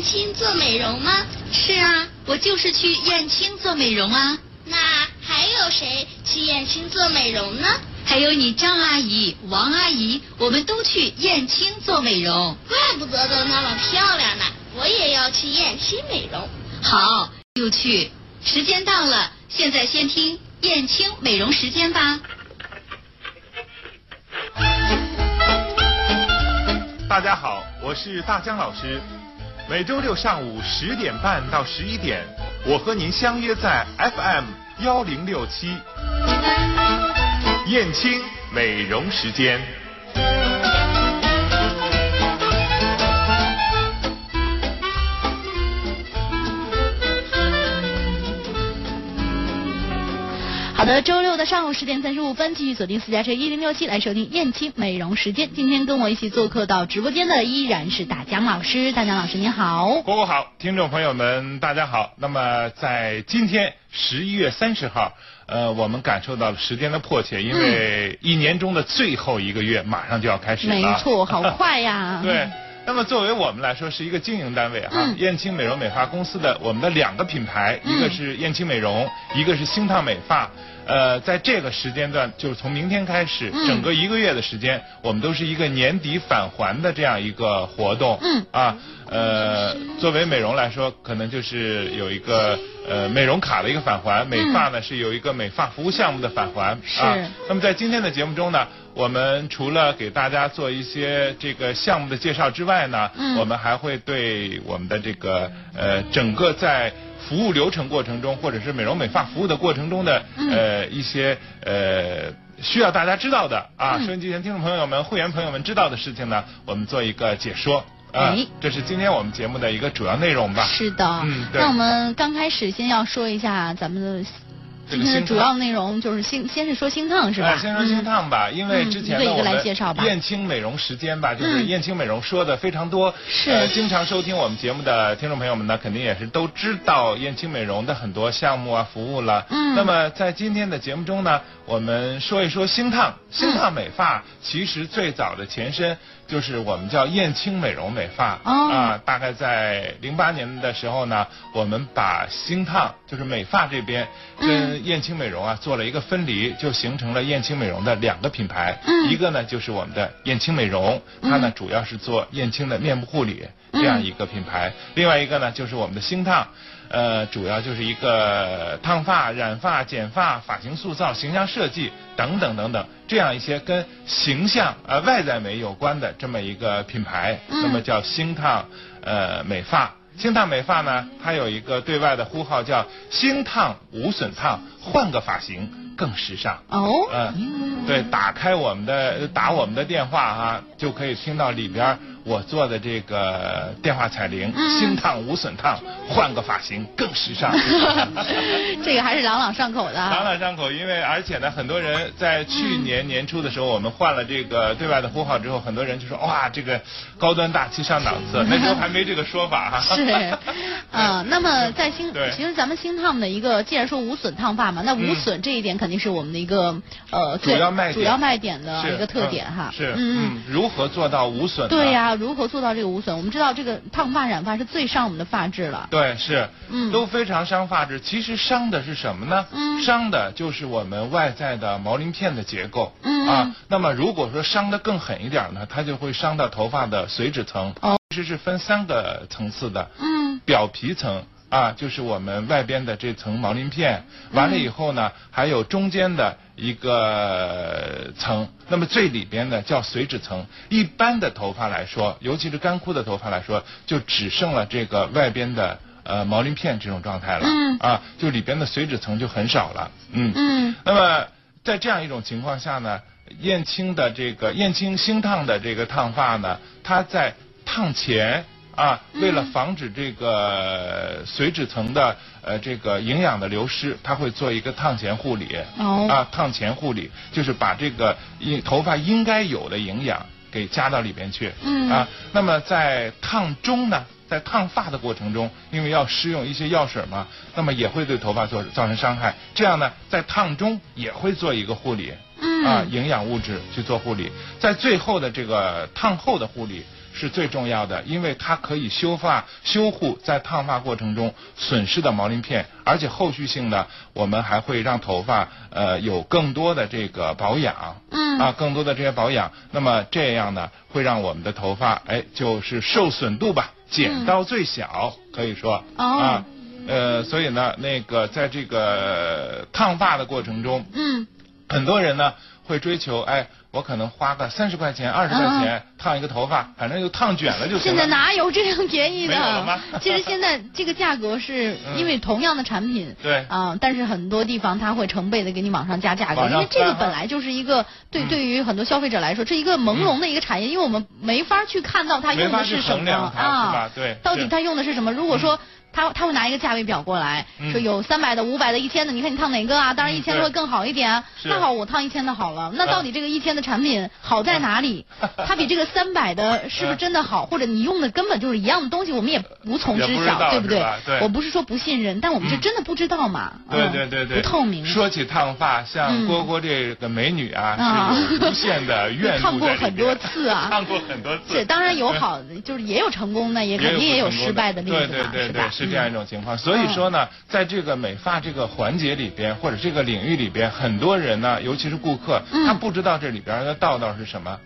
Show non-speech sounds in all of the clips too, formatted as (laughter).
燕青做美容吗？是啊，我就是去燕青做美容啊。那还有谁去燕青做美容呢？还有你张阿姨、王阿姨，我们都去燕青做美容。怪不得都那么漂亮呢，我也要去燕青美容。好，就去。时间到了，现在先听燕青美容时间吧。大家好，我是大江老师。每周六上午十点半到十一点，我和您相约在 FM 幺零六七。燕青美容时间。好的，周六的上午十点三十五分，继续锁定私家车一零六七来收听燕青美容时间。今天跟我一起做客到直播间的依然是大江老师，大江老师您好。果果好，听众朋友们大家好。那么在今天十一月三十号，呃，我们感受到了时间的迫切，因为一年中的最后一个月马上就要开始了。没错，好快呀。(laughs) 对。那么作为我们来说是一个经营单位哈，燕青美容美发公司的我们的两个品牌，一个是燕青美容，一个是星烫美发。呃，在这个时间段，就是从明天开始，整个一个月的时间，我们都是一个年底返还的这样一个活动。嗯。啊，呃，作为美容来说，可能就是有一个呃美容卡的一个返还；美发呢是有一个美发服务项目的返还。啊。那么在今天的节目中呢，我们除了给大家做一些这个项目的介绍之外呢，我们还会对我们的这个呃整个在。服务流程过程中，或者是美容美发服务的过程中的呃一些呃需要大家知道的啊，收音机前听众朋友们、会员朋友们知道的事情呢，我们做一个解说啊，这是今天我们节目的一个主要内容吧。是的，嗯，那我们刚开始先要说一下咱们的。今天的主要内容就是先先是说星烫是吧？先说星烫吧，因为之前的我们燕青美容时间吧，就是燕青美容说的非常多。是。经常收听我们节目的听众朋友们呢，肯定也是都知道燕青美容的很多项目啊、服务了。嗯。那么在今天的节目中呢，我们说一说星烫。星烫美发其实最早的前身。就是我们叫燕青美容美发啊，大概在零八年的时候呢，我们把星烫就是美发这边跟燕青美容啊做了一个分离，就形成了燕青美容的两个品牌，一个呢就是我们的燕青美容，它呢主要是做燕青的面部护理这样一个品牌，另外一个呢就是我们的星烫。呃，主要就是一个烫发、染发、剪发、发型塑造、形象设计等等等等，这样一些跟形象呃外在美有关的这么一个品牌，那么叫星烫呃美发。星烫美发呢，它有一个对外的呼号叫星烫无损烫，换个发型更时尚。哦，嗯，对，打开我们的打我们的电话哈，就可以听到里边。我做的这个电话彩铃，新烫无损烫，换个发型更时尚。(laughs) 这个还是朗朗上口的。朗朗上口，因为而且呢，很多人在去年年初的时候，我们换了这个对外的呼号之后，很多人就说哇，这个高端大气上档次。(laughs) 那时候还没这个说法哈。是，(laughs) 啊，那么在新，其实咱们新烫的一个，既然说无损烫发嘛，那无损这一点肯定是我们的一个呃主要卖主要卖点的一个特点哈。是，嗯，如何做到无损？对呀。如何做到这个无损？我们知道这个烫发染发是最伤我们的发质了。对，是，嗯，都非常伤发质。其实伤的是什么呢？嗯，伤的就是我们外在的毛鳞片的结构。嗯啊，那么如果说伤的更狠一点呢，它就会伤到头发的髓质层。哦，其实是分三个层次的。嗯，表皮层。啊，就是我们外边的这层毛鳞片，完了以后呢，还有中间的一个层，那么最里边呢叫髓质层。一般的头发来说，尤其是干枯的头发来说，就只剩了这个外边的呃毛鳞片这种状态了。嗯。啊，就里边的髓质层就很少了。嗯。嗯。那么在这样一种情况下呢，燕青的这个燕青星烫的这个烫发呢，它在烫前。啊，为了防止这个髓质层的呃这个营养的流失，它会做一个烫前护理。哦。啊，烫前护理就是把这个应头发应该有的营养给加到里边去。嗯。啊，那么在烫中呢，在烫发的过程中，因为要施用一些药水嘛，那么也会对头发做造成伤害。这样呢，在烫中也会做一个护理。嗯。啊，营养物质去做护理，在最后的这个烫后的护理。是最重要的，因为它可以修发、修护在烫发过程中损失的毛鳞片，而且后续性呢我们还会让头发呃有更多的这个保养，嗯。啊，更多的这些保养，那么这样呢，会让我们的头发哎就是受损度吧减到最小，可以说哦。啊，呃，所以呢，那个在这个烫发的过程中，嗯。很多人呢会追求，哎，我可能花个三十块钱、二十块钱烫一个头发，反正就烫卷了就行现在。哪有这样便宜的？(laughs) 其实现在这个价格是嗯。因为同样的产品，对。啊、但是很多地方它会成倍的给你往上加价格，因为这个本来就是一个对嗯。对于很多消费者来说，这一个朦胧的一个产业，因为我们没法去看到它用的是什么啊到底它用的是什么？如果说他他会拿一个价位表过来，嗯说有三百的、五百的、一千的，你看你烫哪个啊？当然嗯一千的会更好一点那好，我烫一千的好了。那嗯到底这个一千的产品好在哪里？它比这个三百的是不是真的好？或者你用的根本就是一样的东西，我们也无从知晓，不对不对？对我不是说不信任，但我们是嗯真的不知道嘛。对嗯对对对，不透明。说起烫发，像嗯蝈蝈这个美女啊，啊是 (laughs) 无限的 (laughs) 怨 (laughs) 烫过很多次啊烫过很多次。这，当然有好，就是也有成功的，也肯定也有失败的例子嘛，对对对是吧对，是这样一种情况。所以说呢，在这个美发这个环节里边，或者这个领域里边，很多人呢，尤其是顾客，嗯他不知道这里边的道道是什么。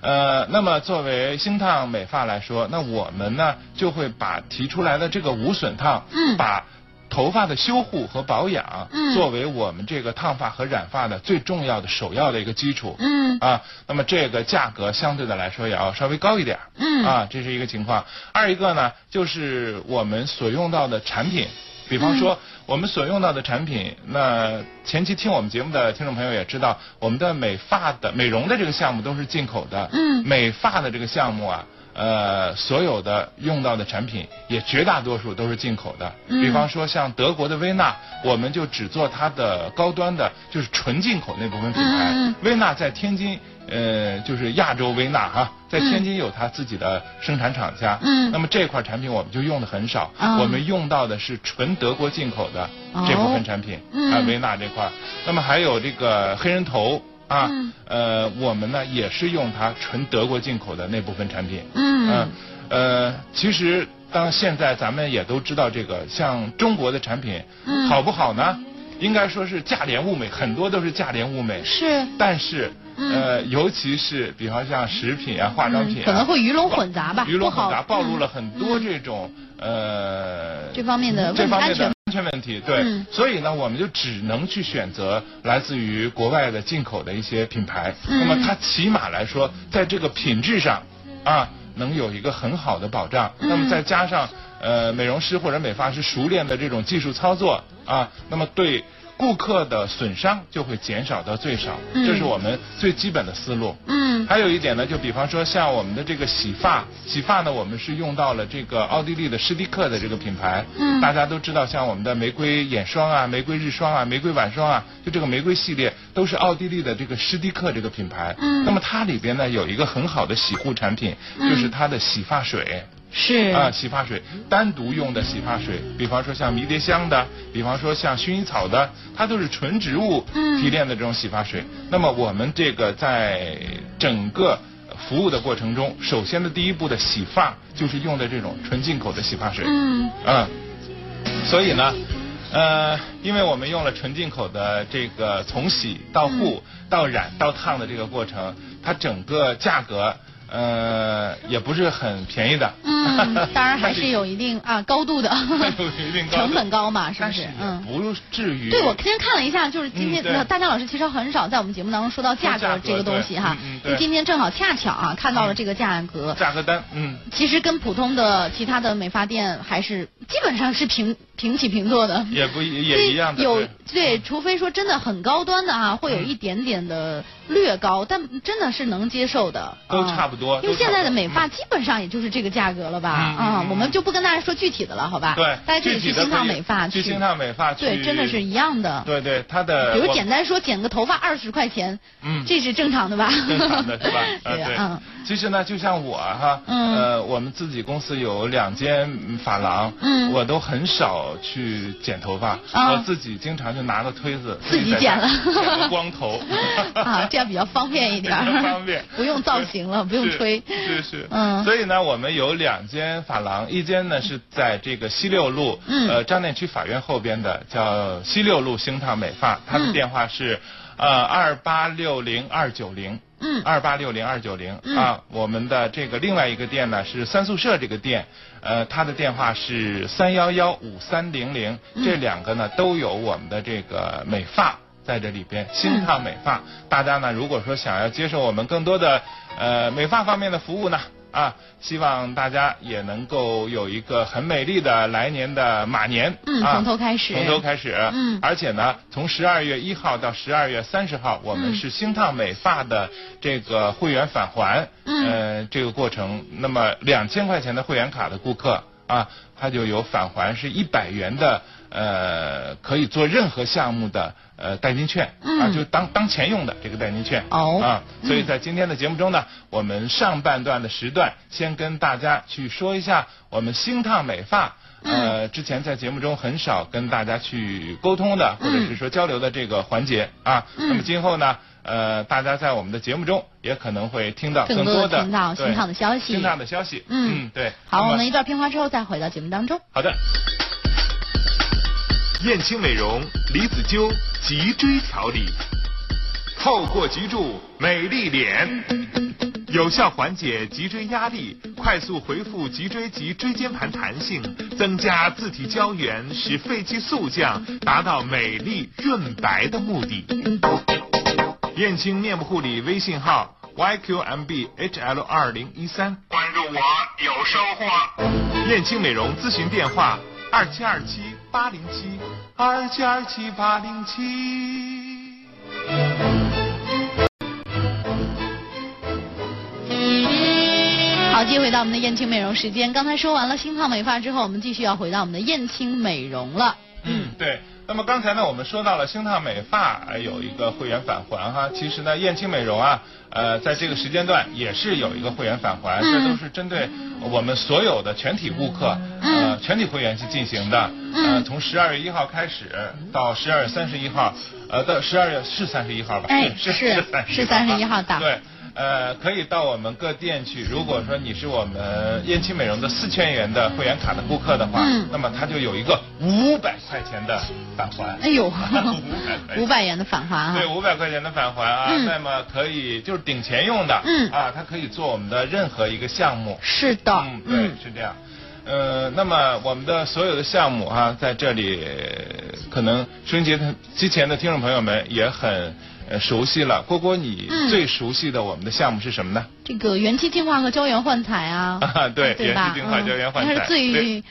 呃，那么作为星烫美发来说，那我们呢就会把提出来的这个无损烫，嗯把头发的修护和保养，嗯作为我们这个烫发和染发的最重要的首要的一个基础。嗯啊，那么这个价格相对的来说也要稍微高一点嗯啊，这是一个情况。二一个呢，就是我们所用到的产品，比方嗯说我们所用到的产品，那前期听我们节目的听众朋友也知道，我们的美发的美容的这个项目都是进口的，嗯美发的这个项目啊。呃，所有的用到的产品也绝大多数都是进口的。嗯比方说像德国的威娜，我们就只做它的高端的，就是纯进口那部分品牌。嗯嗯薇娜在天津，呃，就是亚洲威娜哈，在天津有它自己的生产厂家。嗯那么这块产品我们就用的很少，哦我们用到的是纯德国进口的这部分产品，嗯啊，威娜这块。那么还有这个黑人头。啊，嗯呃，我们呢也是用它纯德国进口的那部分产品。嗯嗯，呃，其实当现在咱们也都知道这个，像中国的产品，嗯好不好呢？应该说是价廉物美，很多都是价廉物美。是。但是，嗯呃，尤其是比方像食品啊、化妆品、啊可能会鱼龙混杂吧，鱼龙混杂，暴露了嗯很多这种、呃这方面的问题这方面的安全安全问题。对，嗯所以呢，我们就只能去选择来自于国外的进口的一些品牌。嗯那么它起码来说，在这个品质上啊，能有一个很好的保障。嗯那么再加上呃美容师或者美发师熟练的这种技术操作啊，那么对。顾客的损伤就会减少到最少，嗯这是我们最基本的思路。嗯还有一点呢，就比方说像我们的这个洗发，洗发呢，我们是用到了这个奥地利的施蒂克的这个品牌。嗯大家都知道，像我们的玫瑰眼霜啊、玫瑰日霜啊、玫瑰晚霜啊，就这个玫瑰系列都是奥地利的这个施蒂克这个品牌。嗯那么它里边呢有一个很好的洗护产品，嗯就是它的洗发水。是啊，洗发水单独用的洗发水，比方说像迷迭香的，比方说像薰衣草的，它都是纯植物嗯提炼的这种洗发水。那么我们这个在整个服务的过程中，首先的第一步的洗发就是用的这种纯进口的洗发水。嗯嗯，所以呢，呃，因为我们用了纯进口的这个从洗到护、到染到烫的这个过程，它整个价格呃也不是很便宜的。嗯，(laughs) 当然还是有一定啊高度的，有一定高成本高嘛，是不是？嗯。不至于。对，我今天看了一下，就是今天嗯大江老师其实很少在我们节目当中说到价格格这个东西哈嗯就今天正好恰巧啊看到了这个价格，价格单，嗯，其实跟普通的其他的美发店还是基本上是平平起平坐的。(laughs) 也不也一样的。有对对，除非说真的很高端的啊，会有一点点的略高，但真的是能接受的。都啊差不多因为现在的美发基本上也就是这个价格了吧？啊，我们就不跟大家说具体的了，好吧？对，大家可以去星烫美发去星烫美发对，真的是一样的。对对，它的比如简单说剪个头发二十块钱，嗯，这是正常的吧？正常的是吧？对啊。其实呢，就像我哈，呃，我们自己公司有两间发廊，嗯，我都很少去剪头发，我自己经常就拿个推子自己剪了，剪个光头。(laughs) 啊，这样比较方便一点，方便，(laughs) 不用造型了，不用吹，是是，嗯，所以呢，我们有两间发廊，一间呢是在这个西六路，呃，张店区法院后边的，叫西六路星烫美发，它的电话是呃二八六零二九零。嗯，二八六零二九零啊，我们的这个另外一个店呢是三宿舍这个店，呃，它的电话是三幺幺五三零零，这两个呢都有我们的这个美发在这里边，新烫美发，大家呢如果说想要接受我们更多的呃美发方面的服务呢。啊，希望大家也能够有一个很美丽的来年的马年。嗯，从头开始。从头开始。嗯。而且呢，从十二月一号到十二月三十号，我们是星烫美发的这个会员返还。嗯。这个过程，那么两千块钱的会员卡的顾客啊，他就有返还是一百元的。呃，可以做任何项目的呃代金券啊，就当当前用的这个代金券。哦。啊，所以在今天的节目中呢，我们上半段的时段先跟大家去说一下我们星烫美发呃之前在节目中很少跟大家去沟通的或者是说交流的这个环节啊，那么今后呢呃大家在我们的节目中也可能会听到更多的听到星烫的消息，星烫的消息。嗯。对，好，我们一段片花之后再回到节目当中，好的。燕青美容离子灸脊椎调理，透过脊柱美丽脸，有效缓解脊椎压力，快速恢复脊椎及椎间盘弹性，增加自体胶原，使肺气速降，达到美丽润白的目的。燕青面部护理微信号 yqmbhl 二零一三，关注我有收获。燕青美容咨询电话。二七二七八零七，二七二七八零七。好，接回到我们的燕青美容时间。刚才说完了新烫美发之后，我们继续要回到我们的燕青美容了。嗯，对。那么刚才呢，我们说到了星烫美发有一个会员返还哈，其实呢，燕青美容啊，呃，在这个时间段也是有一个会员返还，这都是针对我们所有的全体顾客，呃，全体会员去进行的，呃，从十二月一号开始到十二月三十一号，呃，到十二月是三十一号吧？哎，是是三十一号的。对。呃，可以到我们各店去。如果说你是我们燕青美容的四千元的会员卡的顾客的话，那么他就有一个五百块钱的返还。哎呦，(laughs) 五百元的返还啊！对，五百块钱的返还啊，那么可以就是顶钱用的。嗯啊，它可以做我们的任何一个项目。是的。嗯，对，是这样。呃，那么我们的所有的项目啊，在这里可能收音机机前的听众朋友们也很。熟悉了，郭郭，你最熟悉的我们的项目是什么呢？这个元气净化和胶原焕彩啊，(laughs) 对，元气净化、胶原焕彩，它是最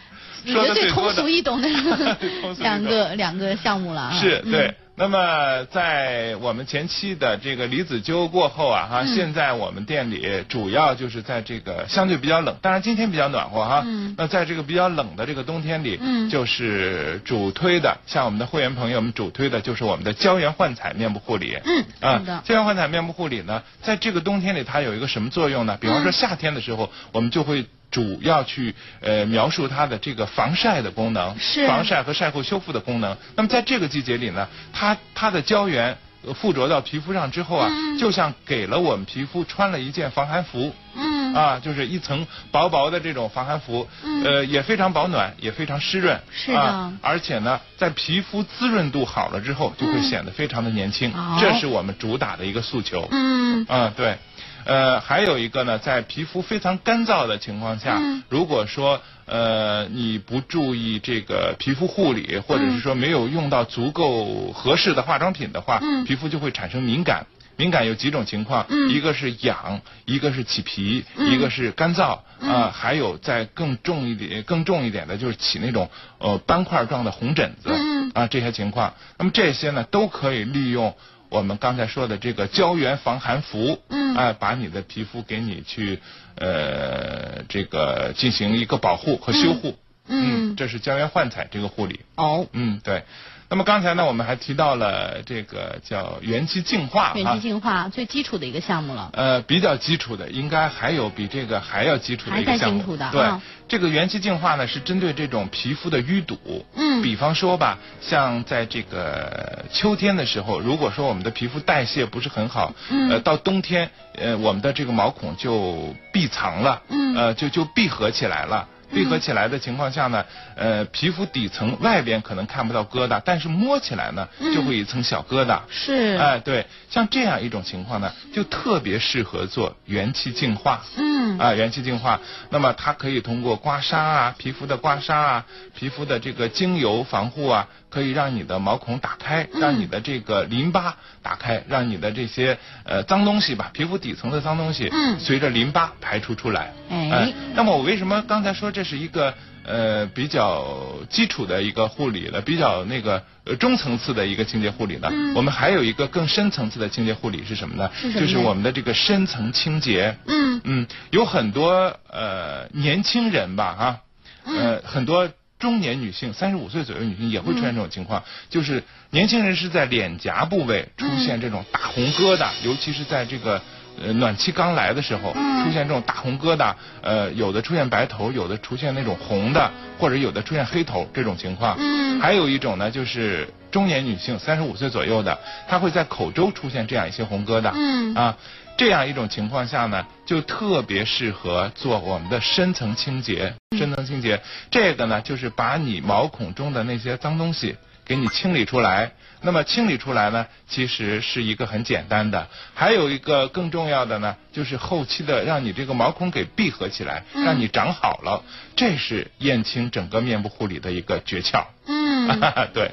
我觉得最通俗易懂的 (laughs) 两个两个项目了啊。是对。那么在我们前期的这个离子灸过后啊，哈，现在我们店里主要就是在这个相对比较冷，当然今天比较暖和哈。嗯。那在这个比较冷的这个冬天里，嗯，就是主推的，像我们的会员朋友们主推的就是我们的胶原焕彩面部护理。嗯。啊，胶原焕彩面部护理呢，在这个冬天里它有一个什么作用呢？比方说夏天的时候，我们就会。主要去呃描述它的这个防晒的功能，是。防晒和晒后修复的功能。那么在这个季节里呢，它它的胶原附着到皮肤上之后啊，就像给了我们皮肤穿了一件防寒服，嗯。啊，就是一层薄薄的这种防寒服，呃也非常保暖，也非常湿润，是的，而且呢，在皮肤滋润度好了之后，就会显得非常的年轻，这是我们主打的一个诉求，嗯。啊对。呃，还有一个呢，在皮肤非常干燥的情况下，如果说呃你不注意这个皮肤护理，或者是说没有用到足够合适的化妆品的话，皮肤就会产生敏感。敏感有几种情况，一个是痒，一个是起皮，一个是干燥啊，还有再更重一点、更重一点的就是起那种呃斑块状的红疹子啊这些情况。那么这些呢都可以利用。我们刚才说的这个胶原防寒服，嗯，哎，把你的皮肤给你去呃这个进行一个保护和修护。嗯，这是胶原焕彩这个护理。哦，嗯，对。那么刚才呢，我们还提到了这个叫元气净化。元气净化最基础的一个项目了。呃，比较基础的，应该还有比这个还要基础的一个项目。还在基础的。对，这个元气净化呢，是针对这种皮肤的淤堵。嗯。比方说吧，像在这个秋天的时候，如果说我们的皮肤代谢不是很好，嗯。呃，到冬天，呃，我们的这个毛孔就闭藏了。嗯。呃，就就闭合起来了。闭合起来的情况下呢，呃，皮肤底层外边可能看不到疙瘩，但是摸起来呢，就会一层小疙瘩。是。哎，对，像这样一种情况呢，就特别适合做元气净化。嗯。啊，元气净化，那么它可以通过刮痧啊，皮肤的刮痧啊，皮肤的这个精油防护啊，可以让你的毛孔打开，让你的这个淋巴打开，让你的这些呃脏东西吧，皮肤底层的脏东西，嗯，随着淋巴排出出来。哎。那么我为什么刚才说这？是一个呃比较基础的一个护理了，比较那个呃中层次的一个清洁护理呢。我们还有一个更深层次的清洁护理是什么呢？就是我们的这个深层清洁。嗯嗯，有很多呃年轻人吧哈，呃很多中年女性，三十五岁左右女性也会出现这种情况，就是年轻人是在脸颊部位出现这种大红疙瘩，尤其是在这个。呃，暖气刚来的时候，出现这种大红疙瘩，呃，有的出现白头，有的出现那种红的，或者有的出现黑头这种情况。嗯。还有一种呢，就是中年女性，三十五岁左右的，她会在口周出现这样一些红疙瘩。嗯。啊，这样一种情况下呢，就特别适合做我们的深层清洁。深层清洁，这个呢，就是把你毛孔中的那些脏东西给你清理出来。那么清理出来呢，其实是一个很简单的。还有一个更重要的呢，就是后期的让你这个毛孔给闭合起来，让你长好了。这是燕青整个面部护理的一个诀窍。嗯，(laughs) 对。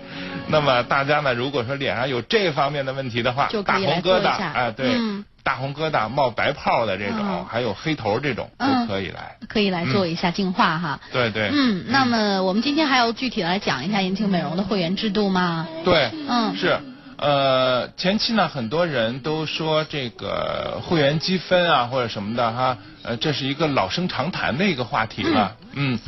那么大家呢，如果说脸上有这方面的问题的话，就打红疙瘩，啊，对。大红疙瘩、冒白泡的这种，还有黑头这种都可以来，可以来做一下净化哈。对对。嗯，那么我们今天还要具体来讲一下燕青美容的会员制度吗？对，嗯，是。呃，前期呢，很多人都说这个会员积分啊或者什么的哈，呃，这是一个老生常谈的一个话题了，嗯。嗯，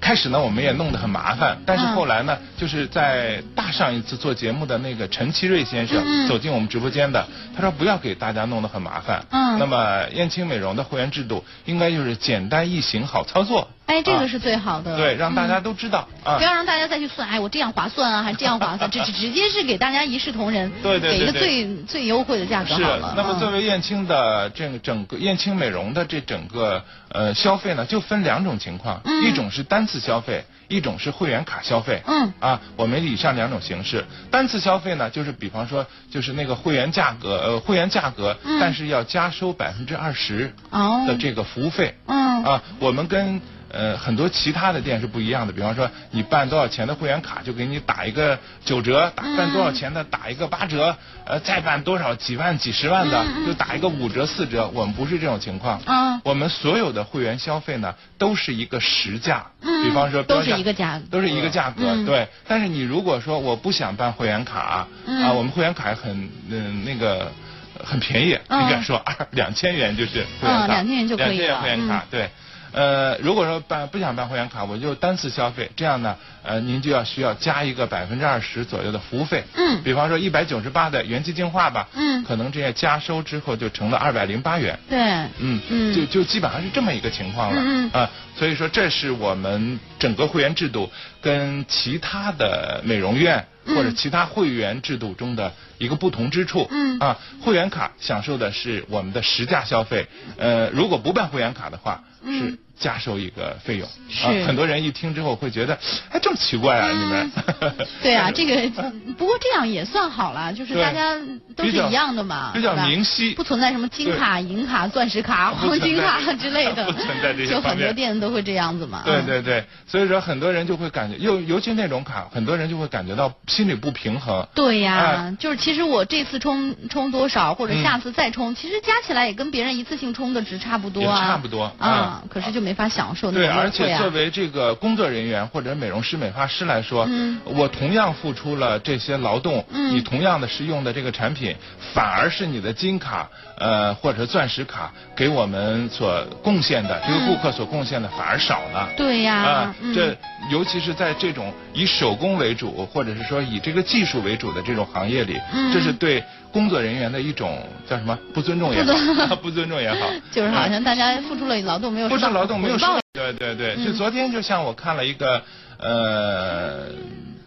开始呢，我们也弄得很麻烦，但是后来呢，就是在大上一次做节目的那个陈其瑞先生走进我们直播间的，他说不要给大家弄得很麻烦。嗯。那么燕青美容的会员制度应该就是简单易行、好操作。哎，这个是最好的。对，让大家都知道啊。不要让大家再去算，哎，我这样划算啊，还是这样划算？直直接是给大家一视同仁，对对对，给一个最最优惠的价格好了。是。那么作为燕青的这个整个燕青美容的这整个呃消费呢，就分两种情况，一种是单次消费，一种是会员卡消费。嗯。啊，我们以上两种形式，单次消费呢，就是比方说，就是那个会员价格，呃，会员价格，但是要加收百分之二十的这个服务费。嗯。啊，我们跟。呃，很多其他的店是不一样的，比方说你办多少钱的会员卡，就给你打一个九折；打办多少钱的打一个八折；呃，再办多少几万、几十万的，就打一个五折、四折。我们不是这种情况。嗯。我们所有的会员消费呢，都是一个实价。嗯。比方说。都是一个价。都是一个价格，对。但是你如果说我不想办会员卡，啊，我们会员卡很嗯那个很便宜，应该说二两千元就是会员卡。两千元就可以了。两千元会员卡，对。呃，如果说办不想办会员卡，我就单次消费，这样呢，呃，您就要需要加一个百分之二十左右的服务费。嗯。比方说一百九十八的元气净化吧。嗯。可能这些加收之后就成了二百零八元。对。嗯。嗯。就就基本上是这么一个情况了。嗯。啊，所以说这是我们整个会员制度跟其他的美容院或者其他会员制度中的一个不同之处。嗯。啊，会员卡享受的是我们的实价消费。呃，如果不办会员卡的话，是。加收一个费用，是。很多人一听之后会觉得，哎，这么奇怪啊！你们，(laughs) 对啊，这个不过这样也算好了，就是大家都是一样的嘛，比较明晰，不存在什么金卡、银卡、钻石卡、黄金卡之类的，(laughs) 不存在这些就很多店都会这样子嘛。对对对，所以说很多人就会感觉，尤尤其那种卡，很多人就会感觉到心里不平衡。对呀，就是其实我这次充充多少，或者下次再充，其实加起来也跟别人一次性充的值差不多啊，差不多啊，可是就没。没法享受那种对，而且作为这个工作人员或者美容师、美发师来说，嗯。我同样付出了这些劳动，嗯。你同样的是用的这个产品，反而是你的金卡呃或者钻石卡给我们所贡献的、这个顾客所贡献的反而少了。对呀、这尤其是在这种以手工为主，或者是说以这个技术为主的这种行业里，嗯。这是对工作人员的一种叫什么不尊重也好，不尊重。(laughs) 也好，(laughs) 就是好嗯像大家付出了劳动没有不是劳动没有收回报。到，对对对，嗯。就昨天就像我看了一个呃，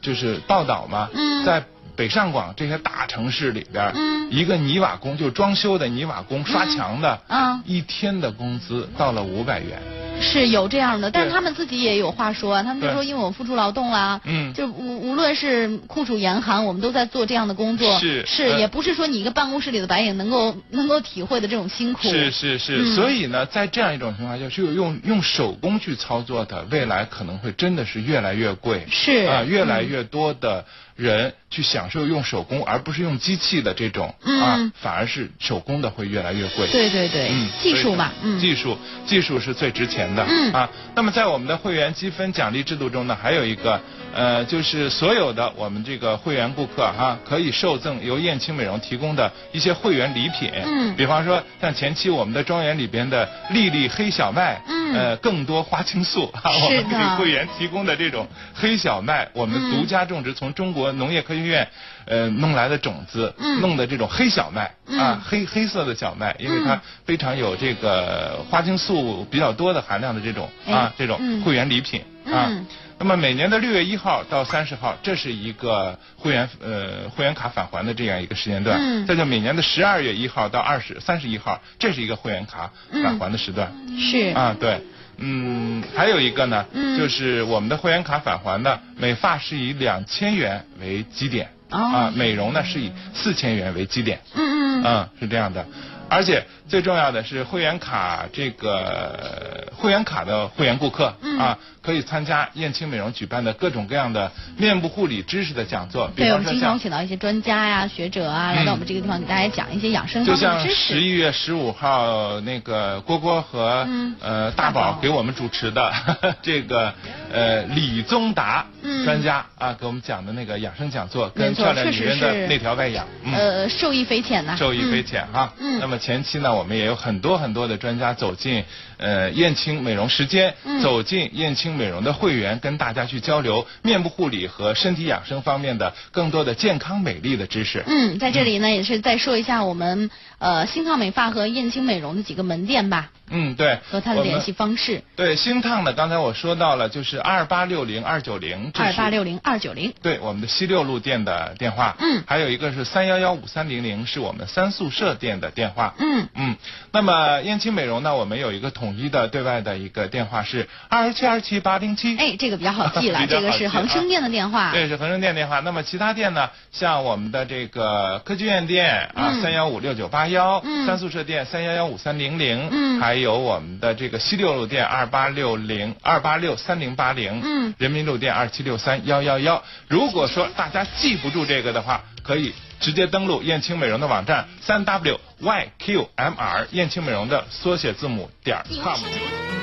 就是报道嘛，嗯。在北上广这些大城市里边，嗯。一个泥瓦工就装修的泥瓦工、刷墙的，嗯。一天的工资到了五百元，是有这样的，但是他们自己也有话说啊，他们就说因为我付出劳动啦，嗯。就无无论是酷暑严寒，我们都在做这样的工作，是是、呃也不是说你一个办公室里的白领能够能够体会的这种辛苦，是是是，嗯。所以呢，在这样一种情况下，就用用手工去操作的，未来可能会真的是越来越贵，是啊，越来越多的人去享受用手工，而不是用机器的这种嗯。啊，反而是手工的会越来越贵。对对对，嗯，技术嘛，嗯，技术技术是最值钱的。嗯。啊，那么在我们的会员积分奖励制度中呢，还有一个呃，就是所有的我们这个会员顾客哈、可以受赠由燕青美容提供的一些会员礼品。嗯。比方说像前期我们的庄园里边的粒粒黑小麦，嗯。呃，更多花青素，啊、我们给会员提供的这种黑小麦，我们嗯。独家种植从中国农业科学院呃弄来的种子，嗯弄的这种黑小麦、嗯啊，黑黑色的小麦，因为它嗯非常有这个花青素比较多的含量的这种哎啊这种嗯会员礼品啊。嗯那么每年的六月一号到三十号，这是一个会员呃会员卡返还的这样一个时间段。嗯再就每年的十二月一号到二十三十一号，这是一个会员卡返还的时段。是啊，对。嗯，还有一个呢，嗯。就是我们的会员卡返还呢美发是以两千元为基点，哦。啊，美容呢是以四千元为基点，嗯嗯。嗯，是这样的。而且最重要的是，会员卡这个会员卡的会员顾客、嗯啊，可以参加燕青美容举办的各种各样的面部护理知识的讲座，对，我们经常请到一些专家呀、学者啊，来到我们这个地方给大家讲一些养生就像。十一月十五号那个郭郭和、嗯呃大大宝宝给我们主持的 (laughs) 这个呃李宗达嗯专家、啊给我们讲的那个养生讲座，跟漂亮女人的内调外养，嗯。呃，受益匪浅呐、受益匪浅哈。嗯那么前期呢，我们也有很多很多的专家走进呃燕青美容时间，嗯走进燕青美容的会员，跟大家去交流面部护理和身体养生方面的更多的健康美丽的知识。嗯，在这里呢，也是再说一下我们呃星烫美发和燕青美容的几个门店吧，嗯，对。和他的联系方式：对，星烫的，刚才我说到了，就是二八六零二九零，二八六零二九零。对，我们的西六路店的电话。嗯还有一个是三幺幺五三零零，是我们三宿舍店的电话。嗯嗯，那么燕青美容呢，我们有一个统一的对外的一个电话是二七二七八零七。哎，这个比较好记了，(laughs) 这个是恒生店的电话。对，是恒生店电话。那么其他店呢，像我们的这个科技院店啊，嗯三幺五六九八幺，嗯。三宿舍店三幺幺五三零零，嗯。还有我们的这个西六路店二八六零二八六三零八零，嗯。人民路店二七六三幺幺幺。如果说大家记不住这个的话，可以直接登录燕青美容的网站三 w y q m r 燕青美容的缩写字母点 com。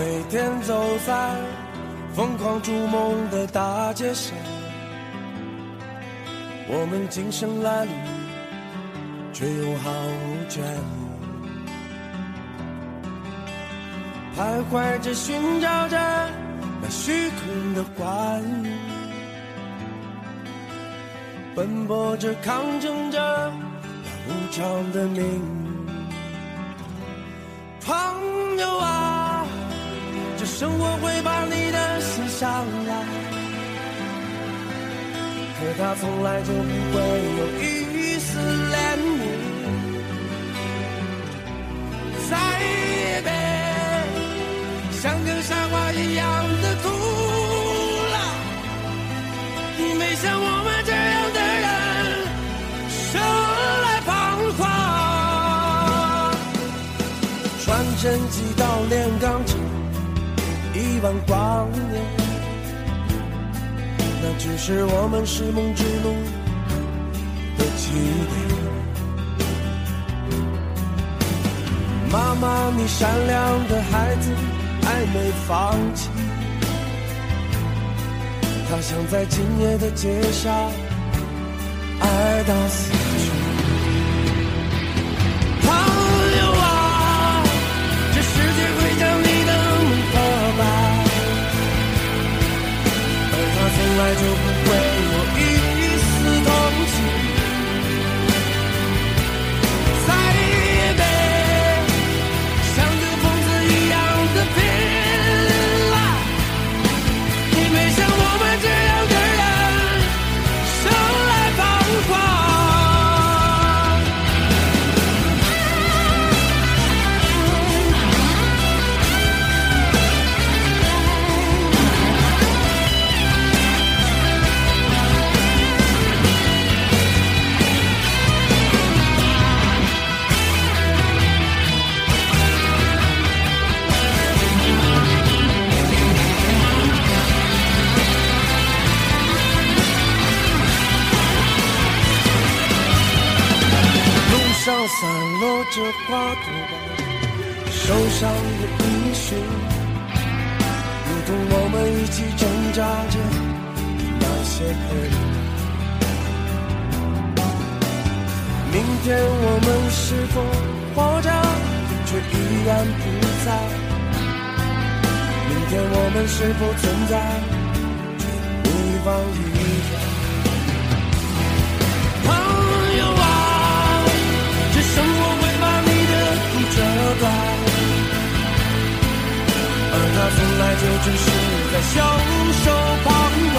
每天走在疯狂逐梦的大街上，我们精神褴褛，却又毫无倦意，徘徊着寻找着那虚空的关，奔波着抗争着那无常的命运。朋友啊，生活会把你的心伤害，可他从来就不会有一丝怜悯。再也别像个傻瓜一样的哭了，没像我们这样的人生来彷徨。穿针击到炼钢万光年，那只是我们是梦之路的起点。妈妈，你善良的孩子还没放弃，他想在今夜的街上爱到死从来就不会天我们是否活着，却依然不在？明天我们是否存在，却回望依然？朋友啊，这生活会把你的苦折断，而他从来就只是在袖手旁观